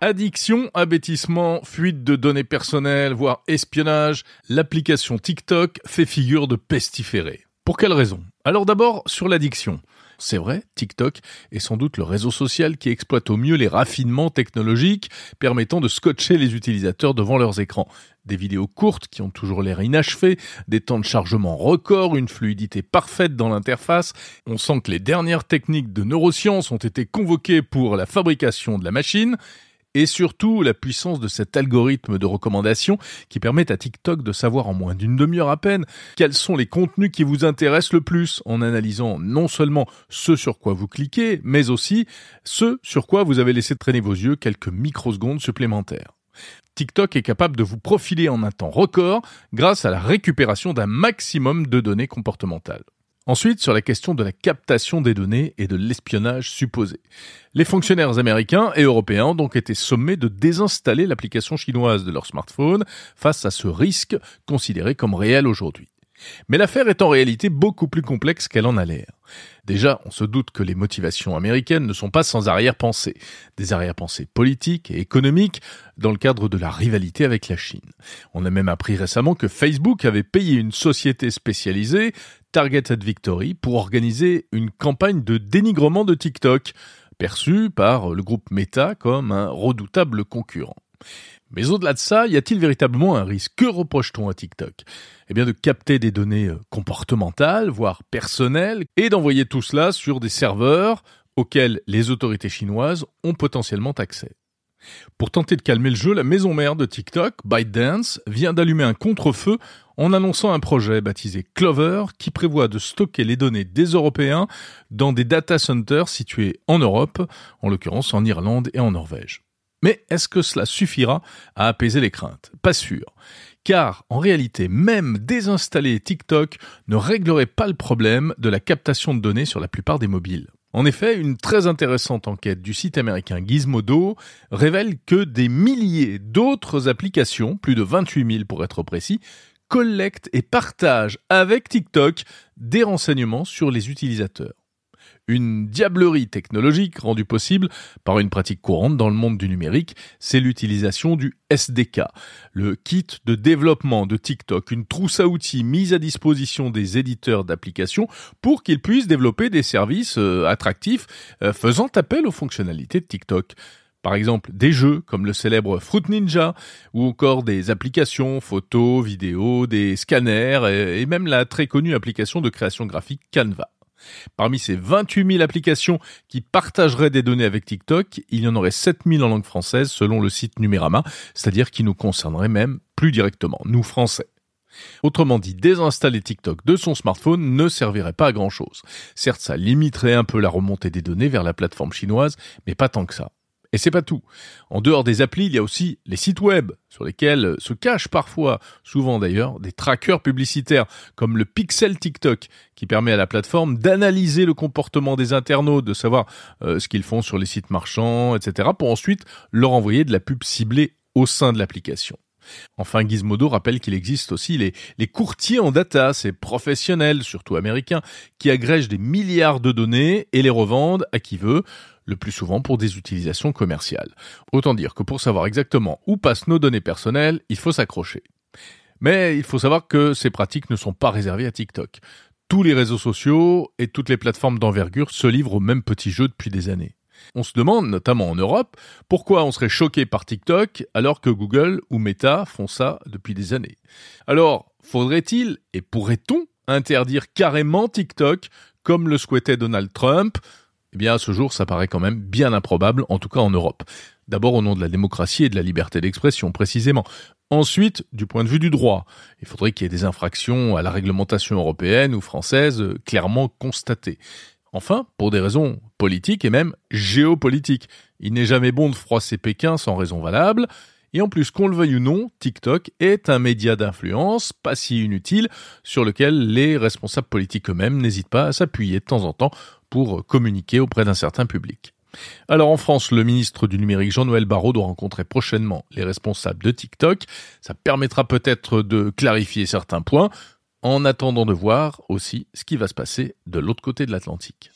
Addiction, abêtissement, fuite de données personnelles, voire espionnage, l'application TikTok fait figure de pestiféré. Pour quelle raison? Alors d'abord sur l'addiction. C'est vrai, TikTok est sans doute le réseau social qui exploite au mieux les raffinements technologiques permettant de scotcher les utilisateurs devant leurs écrans. Des vidéos courtes qui ont toujours l'air inachevées, des temps de chargement records, une fluidité parfaite dans l'interface. On sent que les dernières techniques de neurosciences ont été convoquées pour la fabrication de la machine et surtout la puissance de cet algorithme de recommandation qui permet à TikTok de savoir en moins d'une demi-heure à peine quels sont les contenus qui vous intéressent le plus en analysant non seulement ce sur quoi vous cliquez, mais aussi ce sur quoi vous avez laissé traîner vos yeux quelques microsecondes supplémentaires. TikTok est capable de vous profiler en un temps record grâce à la récupération d'un maximum de données comportementales. Ensuite, sur la question de la captation des données et de l'espionnage supposé. Les fonctionnaires américains et européens ont donc été sommés de désinstaller l'application chinoise de leur smartphone face à ce risque considéré comme réel aujourd'hui. Mais l'affaire est en réalité beaucoup plus complexe qu'elle en a l'air. Déjà, on se doute que les motivations américaines ne sont pas sans arrière-pensée, des arrière-pensées politiques et économiques dans le cadre de la rivalité avec la Chine. On a même appris récemment que Facebook avait payé une société spécialisée, Targeted Victory, pour organiser une campagne de dénigrement de TikTok, perçue par le groupe Meta comme un redoutable concurrent. Mais au-delà de ça, y a-t-il véritablement un risque? Que reproche-t-on à TikTok? Eh bien de capter des données euh, comportementales, voire personnelles, et d'envoyer tout cela sur des serveurs auxquels les autorités chinoises ont potentiellement accès. Pour tenter de calmer le jeu, la maison mère de TikTok, ByteDance, vient d'allumer un contre-feu en annonçant un projet baptisé Clover qui prévoit de stocker les données des Européens dans des data centers situés en Europe, en l'occurrence en Irlande et en Norvège. Mais est-ce que cela suffira à apaiser les craintes? Pas sûr. Car en réalité, même désinstaller TikTok ne réglerait pas le problème de la captation de données sur la plupart des mobiles. En effet, une très intéressante enquête du site américain Gizmodo révèle que des milliers d'autres applications, plus de 28 000 pour être précis, collectent et partagent avec TikTok des renseignements sur les utilisateurs une diablerie technologique rendue possible par une pratique courante dans le monde du numérique, c'est l'utilisation du SDK, le kit de développement de TikTok, une trousse à outils mise à disposition des éditeurs d'applications pour qu'ils puissent développer des services euh, attractifs euh, faisant appel aux fonctionnalités de TikTok. Par exemple, des jeux comme le célèbre Fruit Ninja, ou encore des applications photos, vidéos, des scanners, et même la très connue application de création graphique Canva. Parmi ces 28 000 applications qui partageraient des données avec TikTok, il y en aurait 7 000 en langue française selon le site Numérama, c'est-à-dire qui nous concernerait même plus directement, nous Français. Autrement dit, désinstaller TikTok de son smartphone ne servirait pas à grand chose. Certes, ça limiterait un peu la remontée des données vers la plateforme chinoise, mais pas tant que ça. Et c'est pas tout. En dehors des applis, il y a aussi les sites web sur lesquels se cachent parfois, souvent d'ailleurs, des trackers publicitaires comme le Pixel TikTok qui permet à la plateforme d'analyser le comportement des internautes, de savoir euh, ce qu'ils font sur les sites marchands, etc. pour ensuite leur envoyer de la pub ciblée au sein de l'application. Enfin, Gizmodo rappelle qu'il existe aussi les, les courtiers en data, ces professionnels, surtout américains, qui agrègent des milliards de données et les revendent à qui veut le plus souvent pour des utilisations commerciales. Autant dire que pour savoir exactement où passent nos données personnelles, il faut s'accrocher. Mais il faut savoir que ces pratiques ne sont pas réservées à TikTok. Tous les réseaux sociaux et toutes les plateformes d'envergure se livrent au même petit jeu depuis des années. On se demande, notamment en Europe, pourquoi on serait choqué par TikTok alors que Google ou Meta font ça depuis des années. Alors, faudrait-il et pourrait-on interdire carrément TikTok comme le souhaitait Donald Trump eh bien, à ce jour, ça paraît quand même bien improbable, en tout cas en Europe. D'abord au nom de la démocratie et de la liberté d'expression, précisément. Ensuite, du point de vue du droit, il faudrait qu'il y ait des infractions à la réglementation européenne ou française clairement constatées. Enfin, pour des raisons politiques et même géopolitiques. Il n'est jamais bon de froisser Pékin sans raison valable. Et en plus, qu'on le veuille ou non, TikTok est un média d'influence pas si inutile sur lequel les responsables politiques eux-mêmes n'hésitent pas à s'appuyer de temps en temps pour communiquer auprès d'un certain public. Alors en France, le ministre du numérique Jean-Noël Barrot doit rencontrer prochainement les responsables de TikTok. Ça permettra peut-être de clarifier certains points, en attendant de voir aussi ce qui va se passer de l'autre côté de l'Atlantique.